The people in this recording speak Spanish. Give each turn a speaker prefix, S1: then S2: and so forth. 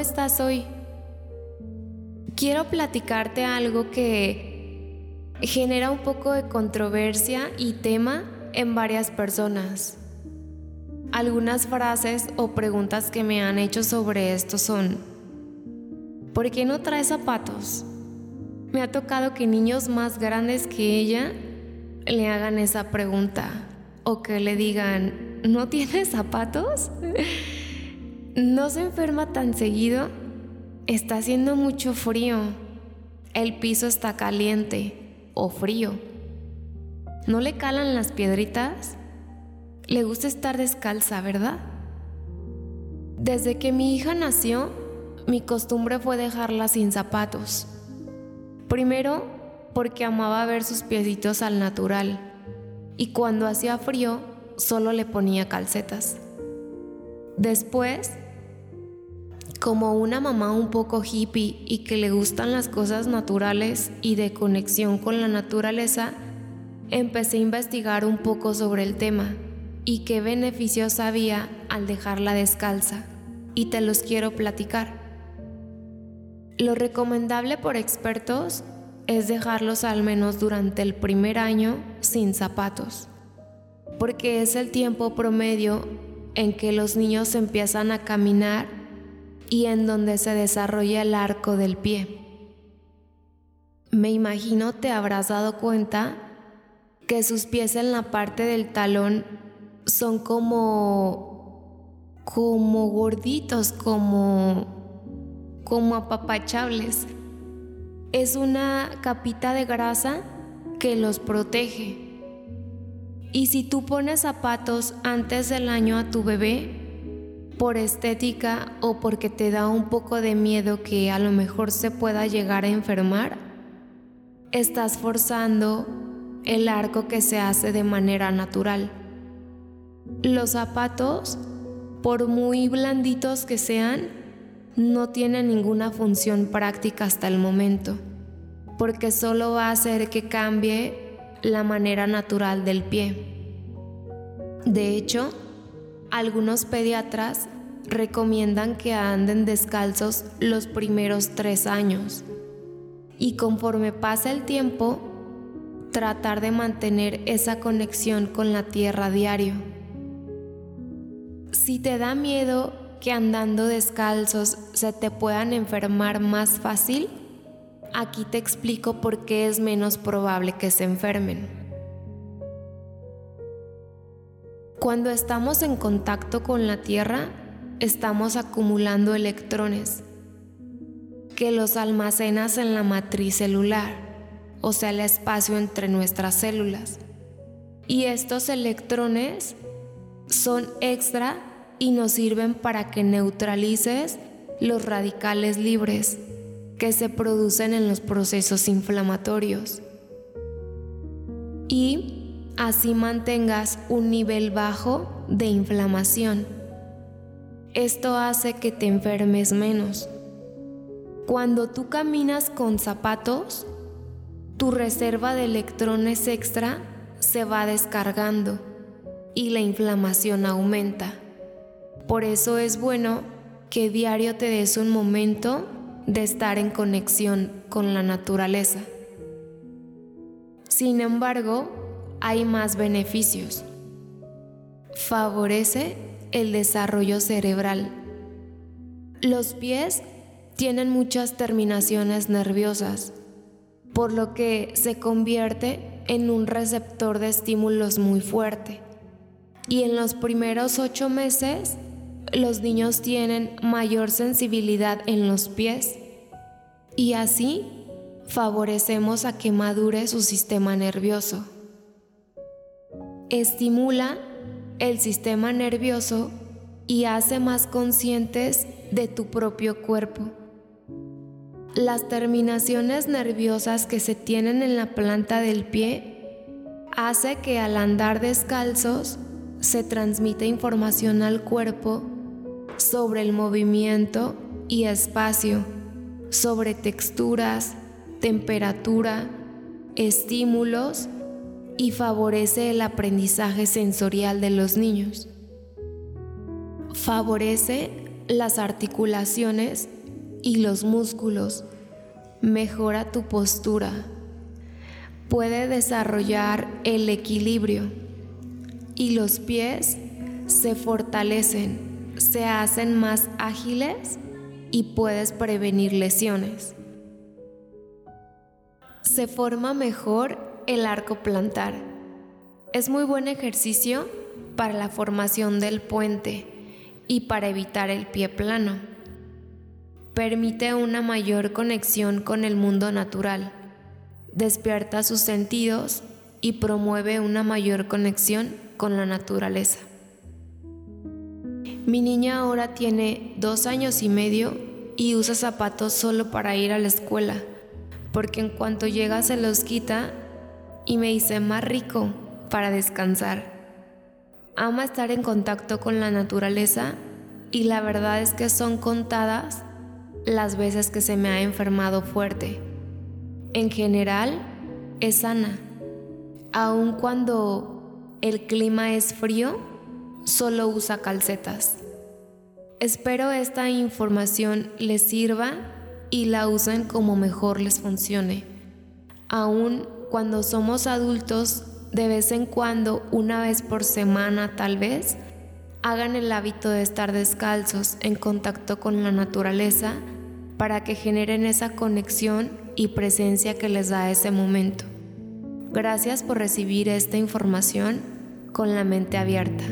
S1: estás hoy? Quiero platicarte algo que genera un poco de controversia y tema en varias personas. Algunas frases o preguntas que me han hecho sobre esto son, ¿por qué no trae zapatos? Me ha tocado que niños más grandes que ella le hagan esa pregunta o que le digan, ¿no tienes zapatos? ¿No se enferma tan seguido? Está haciendo mucho frío. El piso está caliente o frío. ¿No le calan las piedritas? Le gusta estar descalza, ¿verdad? Desde que mi hija nació, mi costumbre fue dejarla sin zapatos. Primero, porque amaba ver sus piecitos al natural. Y cuando hacía frío, solo le ponía calcetas. Después, como una mamá un poco hippie y que le gustan las cosas naturales y de conexión con la naturaleza, empecé a investigar un poco sobre el tema y qué beneficios había al dejarla descalza, y te los quiero platicar. Lo recomendable por expertos es dejarlos al menos durante el primer año sin zapatos, porque es el tiempo promedio en que los niños empiezan a caminar y en donde se desarrolla el arco del pie. Me imagino te habrás dado cuenta que sus pies en la parte del talón son como como gorditos, como como apapachables. Es una capita de grasa que los protege. Y si tú pones zapatos antes del año a tu bebé, por estética o porque te da un poco de miedo que a lo mejor se pueda llegar a enfermar, estás forzando el arco que se hace de manera natural. Los zapatos, por muy blanditos que sean, no tienen ninguna función práctica hasta el momento, porque solo va a hacer que cambie la manera natural del pie. De hecho, algunos pediatras recomiendan que anden descalzos los primeros tres años y conforme pasa el tiempo, tratar de mantener esa conexión con la tierra diario. Si te da miedo que andando descalzos se te puedan enfermar más fácil, aquí te explico por qué es menos probable que se enfermen. Cuando estamos en contacto con la Tierra, estamos acumulando electrones que los almacenas en la matriz celular, o sea, el espacio entre nuestras células. Y estos electrones son extra y nos sirven para que neutralices los radicales libres que se producen en los procesos inflamatorios y así mantengas un nivel bajo de inflamación. Esto hace que te enfermes menos. Cuando tú caminas con zapatos, tu reserva de electrones extra se va descargando y la inflamación aumenta. Por eso es bueno que diario te des un momento de estar en conexión con la naturaleza. Sin embargo, hay más beneficios. Favorece el desarrollo cerebral. Los pies tienen muchas terminaciones nerviosas, por lo que se convierte en un receptor de estímulos muy fuerte. Y en los primeros ocho meses, los niños tienen mayor sensibilidad en los pies y así favorecemos a que madure su sistema nervioso. Estimula el sistema nervioso y hace más conscientes de tu propio cuerpo. Las terminaciones nerviosas que se tienen en la planta del pie hace que al andar descalzos se transmita información al cuerpo sobre el movimiento y espacio, sobre texturas, temperatura, estímulos y favorece el aprendizaje sensorial de los niños. Favorece las articulaciones y los músculos, mejora tu postura, puede desarrollar el equilibrio y los pies se fortalecen, se hacen más ágiles y puedes prevenir lesiones. Se forma mejor el arco plantar. Es muy buen ejercicio para la formación del puente y para evitar el pie plano. Permite una mayor conexión con el mundo natural, despierta sus sentidos y promueve una mayor conexión con la naturaleza. Mi niña ahora tiene dos años y medio y usa zapatos solo para ir a la escuela, porque en cuanto llega se los quita y me dice más rico para descansar. Ama estar en contacto con la naturaleza y la verdad es que son contadas las veces que se me ha enfermado fuerte. En general, es sana. Aun cuando el clima es frío, solo usa calcetas. Espero esta información les sirva y la usen como mejor les funcione. Aún cuando somos adultos, de vez en cuando, una vez por semana tal vez, hagan el hábito de estar descalzos en contacto con la naturaleza para que generen esa conexión y presencia que les da ese momento. Gracias por recibir esta información con la mente abierta.